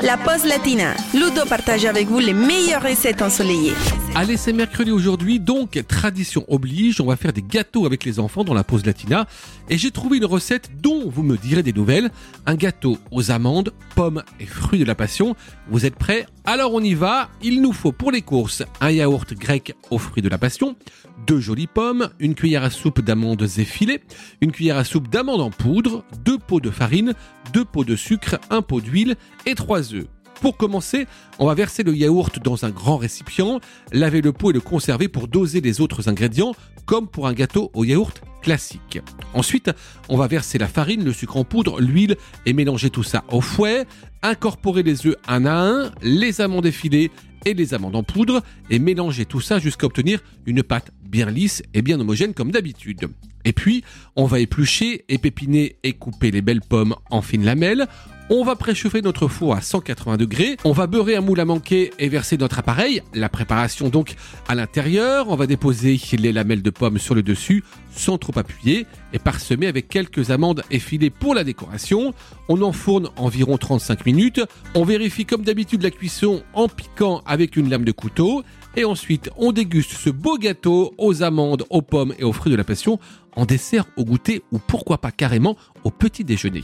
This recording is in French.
la pause latina. Ludo partage avec vous les meilleures recettes ensoleillées. Allez, c'est mercredi aujourd'hui, donc tradition oblige, on va faire des gâteaux avec les enfants dans la pause latina. Et j'ai trouvé une recette dont vous me direz des nouvelles. Un gâteau aux amandes, pommes et fruits de la passion. Vous êtes prêts? Alors on y va. Il nous faut pour les courses un yaourt grec aux fruits de la passion, deux jolies pommes, une cuillère à soupe d'amandes effilées, une cuillère à soupe d'amandes en poudre, deux pots de farine, deux pots de sucre, un pot d'huile et trois œufs. Pour commencer, on va verser le yaourt dans un grand récipient, laver le pot et le conserver pour doser les autres ingrédients, comme pour un gâteau au yaourt Ensuite, on va verser la farine, le sucre en poudre, l'huile et mélanger tout ça au fouet, incorporer les œufs un à un, les amandes effilées et les amandes en poudre et mélanger tout ça jusqu'à obtenir une pâte bien lisse et bien homogène comme d'habitude. Et puis, on va éplucher, épépiner et couper les belles pommes en fines lamelles. On va préchauffer notre four à 180 degrés. On va beurrer un moule à manquer et verser notre appareil. La préparation donc à l'intérieur. On va déposer les lamelles de pommes sur le dessus sans trop appuyer et parsemer avec quelques amandes effilées pour la décoration. On enfourne environ 35 minutes. On vérifie comme d'habitude la cuisson en piquant avec une lame de couteau. Et ensuite, on déguste ce beau gâteau aux amandes, aux pommes et aux fruits de la passion en dessert, au goûter ou pourquoi pas carrément au petit déjeuner.